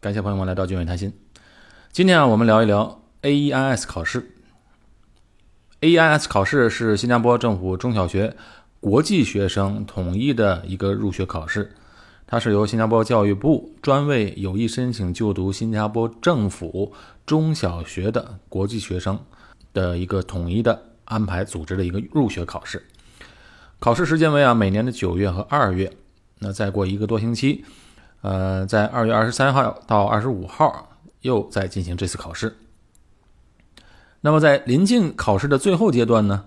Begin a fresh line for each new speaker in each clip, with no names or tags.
感谢朋友们来到君伟谈心。今天啊，我们聊一聊 AEIS 考试。AEIS 考试是新加坡政府中小学国际学生统一的一个入学考试，它是由新加坡教育部专为有意申请就读新加坡政府中小学的国际学生的一个统一的安排组织的一个入学考试。考试时间为啊每年的九月和二月，那再过一个多星期。呃，在二月二十三号到二十五号又在进行这次考试。那么在临近考试的最后阶段呢，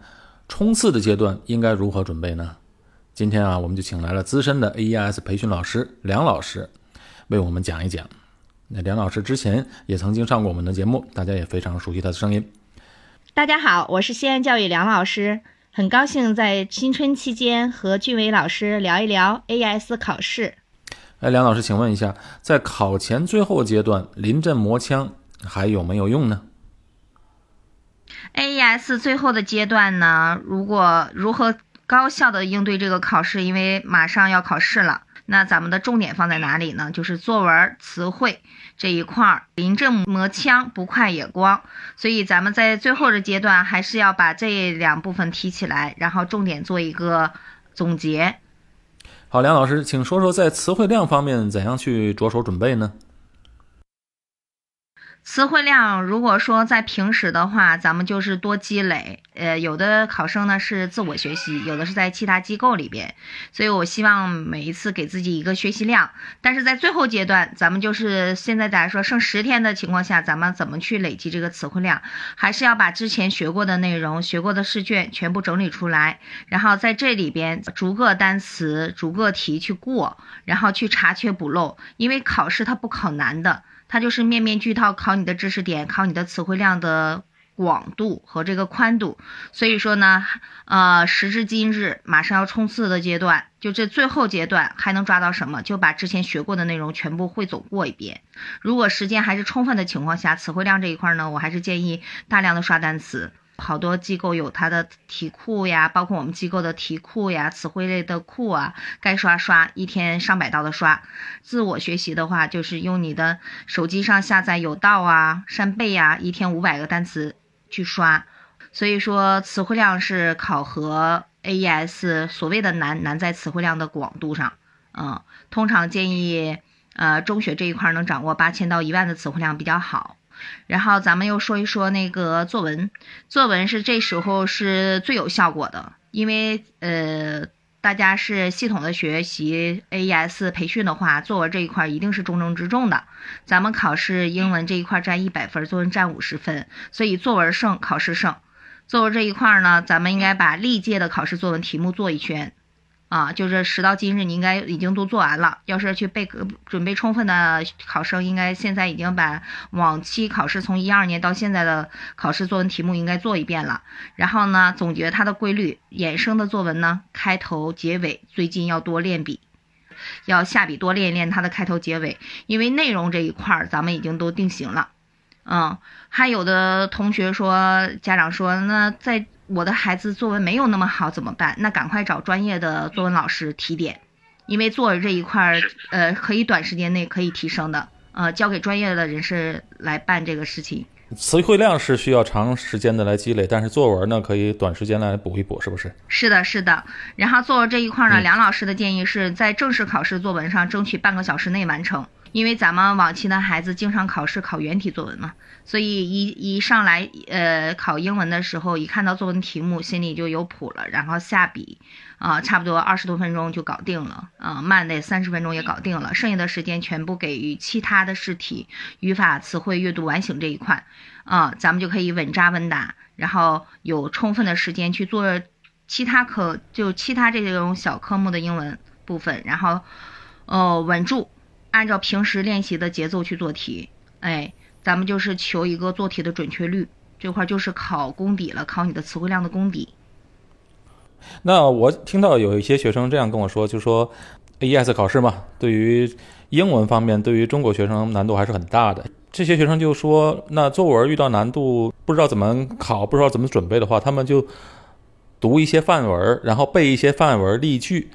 冲刺的阶段应该如何准备呢？今天啊，我们就请来了资深的 AES 培训老师梁老师，为我们讲一讲。那梁老师之前也曾经上过我们的节目，大家也非常熟悉他的声音。
大家好，我是西安教育梁老师，很高兴在新春期间和俊伟老师聊一聊 AES 考试。
哎，梁老师，请问一下，在考前最后阶段，临阵磨枪还有没有用呢
？AES 最后的阶段呢？如果如何高效的应对这个考试？因为马上要考试了，那咱们的重点放在哪里呢？就是作文、词汇这一块儿，临阵磨枪，不快也光。所以咱们在最后的阶段，还是要把这两部分提起来，然后重点做一个总结。
好，梁老师，请说说在词汇量方面怎样去着手准备呢？
词汇量，如果说在平时的话，咱们就是多积累。呃，有的考生呢是自我学习，有的是在其他机构里边，所以我希望每一次给自己一个学习量。但是在最后阶段，咱们就是现在假如说剩十天的情况下，咱们怎么去累积这个词汇量？还是要把之前学过的内容、学过的试卷全部整理出来，然后在这里边逐个单词、逐个题去过，然后去查缺补漏。因为考试它不考难的。它就是面面俱到，考你的知识点，考你的词汇量的广度和这个宽度。所以说呢，呃，时至今日，马上要冲刺的阶段，就这最后阶段还能抓到什么？就把之前学过的内容全部汇总过一遍。如果时间还是充分的情况下，词汇量这一块呢，我还是建议大量的刷单词。好多机构有它的题库呀，包括我们机构的题库呀、词汇类的库啊，该刷刷，一天上百道的刷。自我学习的话，就是用你的手机上下载有道啊、扇贝呀，一天五百个单词去刷。所以说，词汇量是考核 AES 所谓的难，难在词汇量的广度上。嗯，通常建议，呃，中学这一块能掌握八千到一万的词汇量比较好。然后咱们又说一说那个作文，作文是这时候是最有效果的，因为呃大家是系统的学习 AES 培训的话，作文这一块一定是重中之重的。咱们考试英文这一块占一百分，作文占五十分，所以作文胜考试胜。作文这一块呢，咱们应该把历届的考试作文题目做一圈。啊，就是时到今日，你应该已经都做完了。要是去备准备充分的考生，应该现在已经把往期考试从一二年到现在的考试作文题目应该做一遍了。然后呢，总结它的规律，衍生的作文呢，开头结尾最近要多练笔，要下笔多练一练它的开头结尾，因为内容这一块儿咱们已经都定型了。嗯，还有的同学说，家长说，那在。我的孩子作文没有那么好怎么办？那赶快找专业的作文老师提点，因为作文这一块儿，呃，可以短时间内可以提升的，呃，交给专业的人士来办这个事情。
词汇量是需要长时间的来积累，但是作文呢，可以短时间来补一补，是不是？
是的，是的。然后作文这一块呢，梁老师的建议是在正式考试作文上争取半个小时内完成。因为咱们往期的孩子经常考试考原题作文嘛，所以一一上来，呃，考英文的时候，一看到作文题目，心里就有谱了，然后下笔，啊，差不多二十多分钟就搞定了，啊，慢的三十分钟也搞定了，剩下的时间全部给予其他的试题，语法、词汇、阅读完形这一块，啊，咱们就可以稳扎稳打，然后有充分的时间去做其他科，就其他这种小科目的英文部分，然后，哦，稳住。按照平时练习的节奏去做题，哎，咱们就是求一个做题的准确率，这块就是考功底了，考你的词汇量的功底。
那我听到有一些学生这样跟我说，就说 AES 考试嘛，对于英文方面，对于中国学生难度还是很大的。这些学生就说，那作文遇到难度不知道怎么考，不知道怎么准备的话，他们就读一些范文，然后背一些范文例句，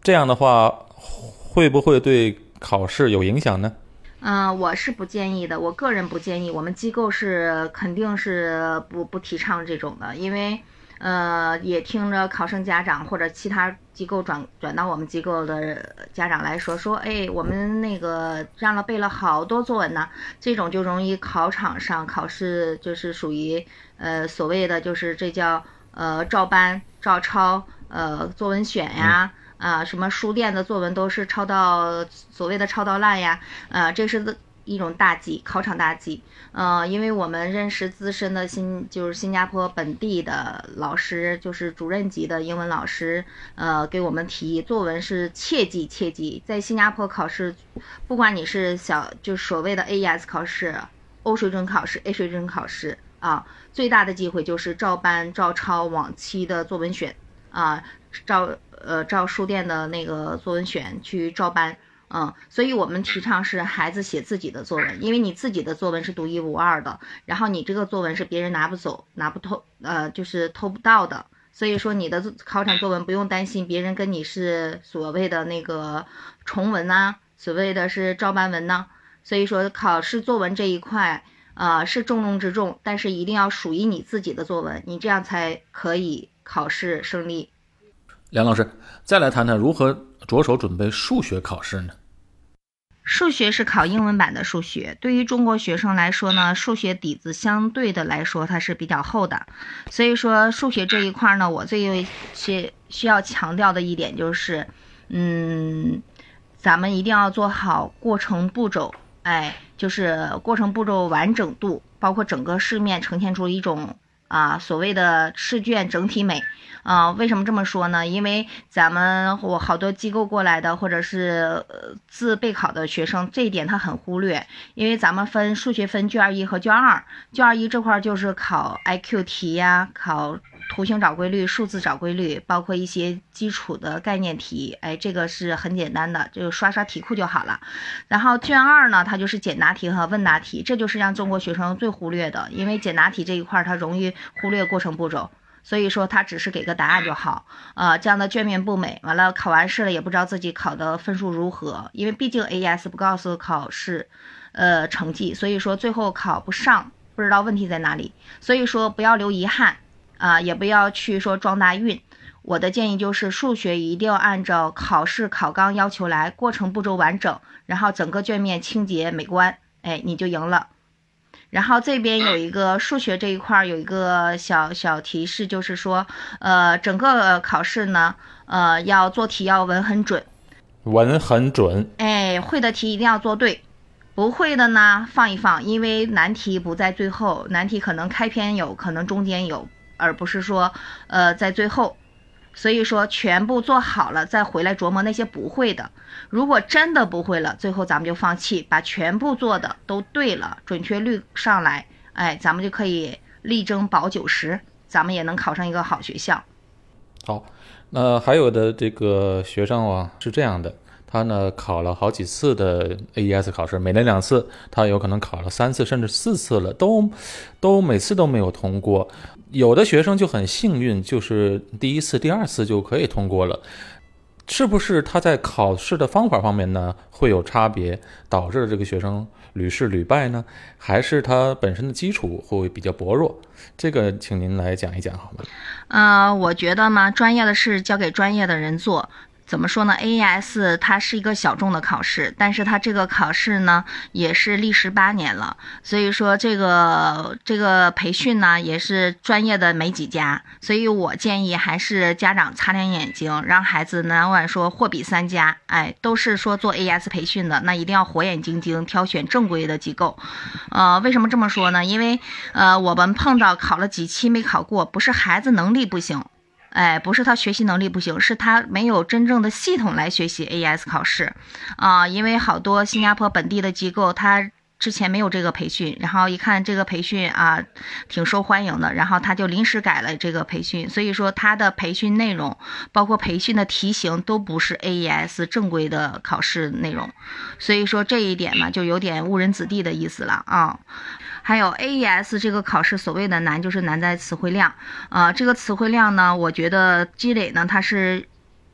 这样的话会不会对？考试有影响呢？
嗯，我是不建议的，我个人不建议，我们机构是肯定是不不提倡这种的，因为。呃，也听着考生家长或者其他机构转转到我们机构的家长来说，说，哎，我们那个让了背了好多作文呢，这种就容易考场上考试就是属于呃所谓的就是这叫呃照搬照抄呃作文选呀啊啊什么书店的作文都是抄到所谓的抄到烂呀，呃这是。一种大忌，考场大忌。呃，因为我们认识资深的新，就是新加坡本地的老师，就是主任级的英文老师，呃，给我们提，作文是切记切记，在新加坡考试，不管你是小，就所谓的 AES 考试、O 水准考试、A 水准考试啊，最大的机会就是照搬照抄往期的作文选啊，照呃照书店的那个作文选去照搬。嗯，所以我们提倡是孩子写自己的作文，因为你自己的作文是独一无二的，然后你这个作文是别人拿不走、拿不偷，呃，就是偷不到的。所以说你的考场作文不用担心别人跟你是所谓的那个重文呐，所谓的是照搬文呐。所以说考试作文这一块，呃，是重中之重，但是一定要属于你自己的作文，你这样才可以考试胜利。
梁老师，再来谈谈如何着手准备数学考试呢？
数学是考英文版的数学，对于中国学生来说呢，数学底子相对的来说它是比较厚的，所以说数学这一块呢，我最需需要强调的一点就是，嗯，咱们一定要做好过程步骤，哎，就是过程步骤完整度，包括整个市面呈现出一种啊所谓的试卷整体美。啊，为什么这么说呢？因为咱们我好多机构过来的，或者是自备考的学生，这一点他很忽略。因为咱们分数学分卷一和卷二，卷二一这块就是考 I Q 题呀，考图形找规律、数字找规律，包括一些基础的概念题。哎，这个是很简单的，就刷刷题库就好了。然后卷二呢，它就是简答题和问答题，这就是让中国学生最忽略的，因为简答题这一块它容易忽略过程步骤。所以说它只是给个答案就好，呃，这样的卷面不美。完了考完试了也不知道自己考的分数如何，因为毕竟 AES 不告诉考试，呃，成绩，所以说最后考不上，不知道问题在哪里。所以说不要留遗憾，啊，也不要去说撞大运。我的建议就是数学一定要按照考试考纲要求来，过程步骤完整，然后整个卷面清洁美观，哎，你就赢了。然后这边有一个数学这一块有一个小小提示，就是说，呃，整个考试呢，呃，要做题要稳很准，
稳很准。
哎，会的题一定要做对，不会的呢放一放，因为难题不在最后，难题可能开篇有可能中间有，而不是说，呃，在最后。所以说，全部做好了再回来琢磨那些不会的。如果真的不会了，最后咱们就放弃，把全部做的都对了，准确率上来，哎，咱们就可以力争保九十，咱们也能考上一个好学校。
好，那还有的这个学生啊是这样的，他呢考了好几次的 AES 考试，每年两次，他有可能考了三次甚至四次了，都都每次都没有通过。有的学生就很幸运，就是第一次、第二次就可以通过了，是不是他在考试的方法方面呢会有差别，导致这个学生屡试屡败呢？还是他本身的基础会比较薄弱？这个，请您来讲一讲好吗？
呃，我觉得嘛，专业的事交给专业的人做。怎么说呢？AES 它是一个小众的考试，但是它这个考试呢也是历时八年了，所以说这个这个培训呢也是专业的没几家，所以我建议还是家长擦亮眼睛，让孩子哪管说货比三家，哎，都是说做 AES 培训的，那一定要火眼金睛挑选正规的机构。呃，为什么这么说呢？因为呃我们碰到考了几期没考过，不是孩子能力不行。哎，不是他学习能力不行，是他没有真正的系统来学习 AES 考试，啊，因为好多新加坡本地的机构，他之前没有这个培训，然后一看这个培训啊，挺受欢迎的，然后他就临时改了这个培训，所以说他的培训内容，包括培训的题型都不是 AES 正规的考试内容，所以说这一点嘛，就有点误人子弟的意思了啊。还有 AES 这个考试，所谓的难就是难在词汇量，啊，这个词汇量呢，我觉得积累呢，它是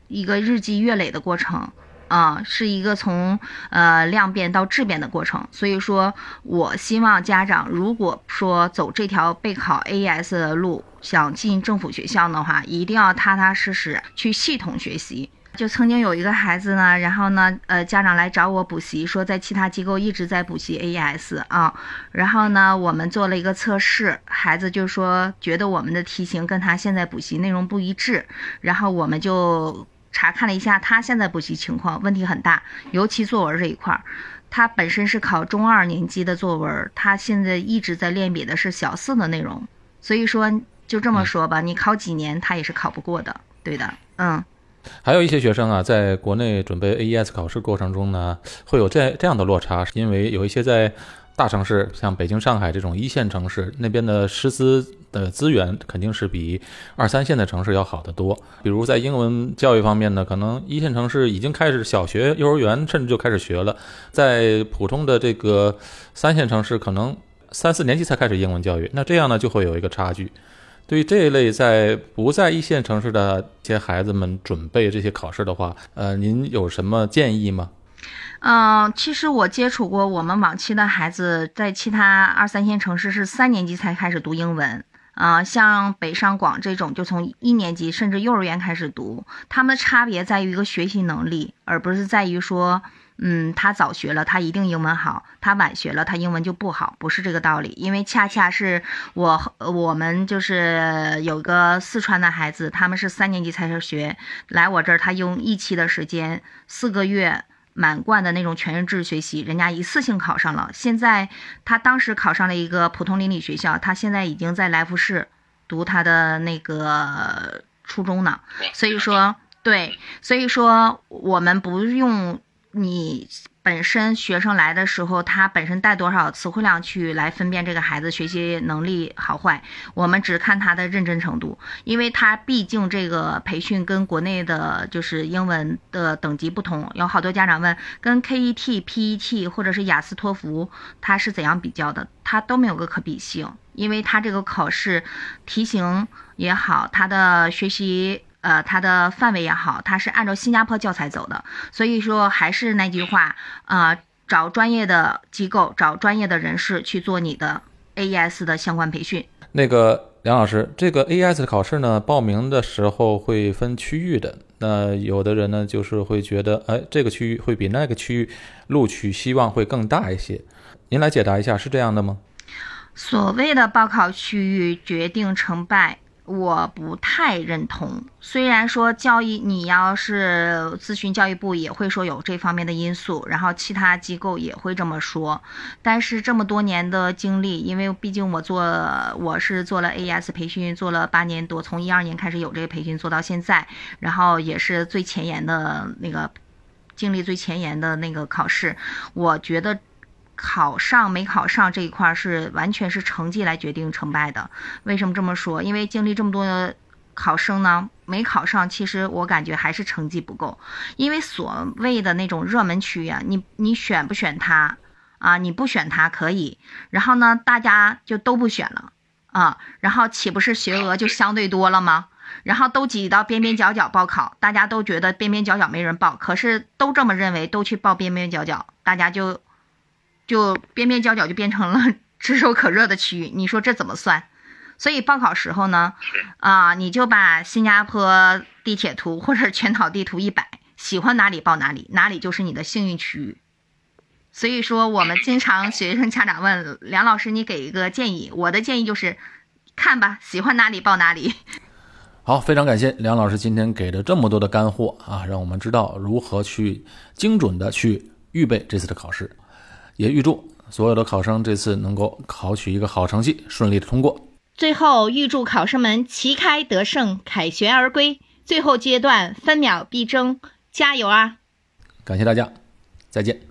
一个日积月累的过程，啊，是一个从呃量变到质变的过程。所以说我希望家长如果说走这条备考 AES 的路，想进政府学校的话，一定要踏踏实实去系统学习。就曾经有一个孩子呢，然后呢，呃，家长来找我补习，说在其他机构一直在补习 AES 啊，然后呢，我们做了一个测试，孩子就说觉得我们的题型跟他现在补习内容不一致，然后我们就查看了一下他现在补习情况，问题很大，尤其作文这一块儿，他本身是考中二年级的作文，他现在一直在练笔的是小四的内容，所以说就这么说吧，你考几年他也是考不过的，对的，嗯。
还有一些学生啊，在国内准备 AES 考试过程中呢，会有这这样的落差，是因为有一些在大城市，像北京、上海这种一线城市，那边的师资的资源肯定是比二三线的城市要好得多。比如在英文教育方面呢，可能一线城市已经开始小学、幼儿园甚至就开始学了，在普通的这个三线城市，可能三四年级才开始英文教育，那这样呢就会有一个差距。对于这一类在不在一线城市的一些孩子们准备这些考试的话，呃，您有什么建议吗？
嗯，其实我接触过我们往期的孩子，在其他二三线城市是三年级才开始读英文，啊，像北上广这种就从一年级甚至幼儿园开始读，他们的差别在于一个学习能力，而不是在于说。嗯，他早学了，他一定英文好；他晚学了，他英文就不好，不是这个道理。因为恰恰是我我们就是有个四川的孩子，他们是三年级才学学，来我这儿他用一期的时间，四个月满贯的那种全日制学习，人家一次性考上了。现在他当时考上了一个普通邻里学校，他现在已经在来福士读他的那个初中呢。所以说，对，所以说我们不用。你本身学生来的时候，他本身带多少词汇量去来分辨这个孩子学习能力好坏？我们只看他的认真程度，因为他毕竟这个培训跟国内的就是英文的等级不同。有好多家长问，跟 KET、PET 或者是雅思托福，它是怎样比较的？它都没有个可比性，因为它这个考试题型也好，他的学习。呃，它的范围也好，它是按照新加坡教材走的，所以说还是那句话，啊，找专业的机构，找专业的人士去做你的 AES 的相关培训。
那个梁老师，这个 AES 的考试呢，报名的时候会分区域的，那有的人呢就是会觉得，哎，这个区域会比那个区域录取希望会更大一些，您来解答一下，是这样的吗？
所谓的报考区域决定成败。我不太认同，虽然说教育你要是咨询教育部也会说有这方面的因素，然后其他机构也会这么说，但是这么多年的经历，因为毕竟我做我是做了 AS 培训做了八年多，从一二年开始有这个培训做到现在，然后也是最前沿的那个经历最前沿的那个考试，我觉得。考上没考上这一块是完全是成绩来决定成败的。为什么这么说？因为经历这么多考生呢，没考上，其实我感觉还是成绩不够。因为所谓的那种热门区啊，你你选不选它啊？你不选它可以，然后呢，大家就都不选了啊，然后岂不是学额就相对多了吗？然后都挤到边边角角报考，大家都觉得边边角角没人报，可是都这么认为，都去报边边角角，大家就。就边边角角就变成了 炙手可热的区域，你说这怎么算？所以报考时候呢，啊，你就把新加坡地铁图或者全岛地图一摆，喜欢哪里报哪里，哪里就是你的幸运区域。所以说，我们经常学生家长问梁老师，你给一个建议，我的建议就是看吧，喜欢哪里报哪里。
好，非常感谢梁老师今天给的这么多的干货啊，让我们知道如何去精准的去预备这次的考试。也预祝所有的考生这次能够考取一个好成绩，顺利的通过。
最后预祝考生们旗开得胜，凯旋而归。最后阶段分秒必争，加油啊！
感谢大家，再见。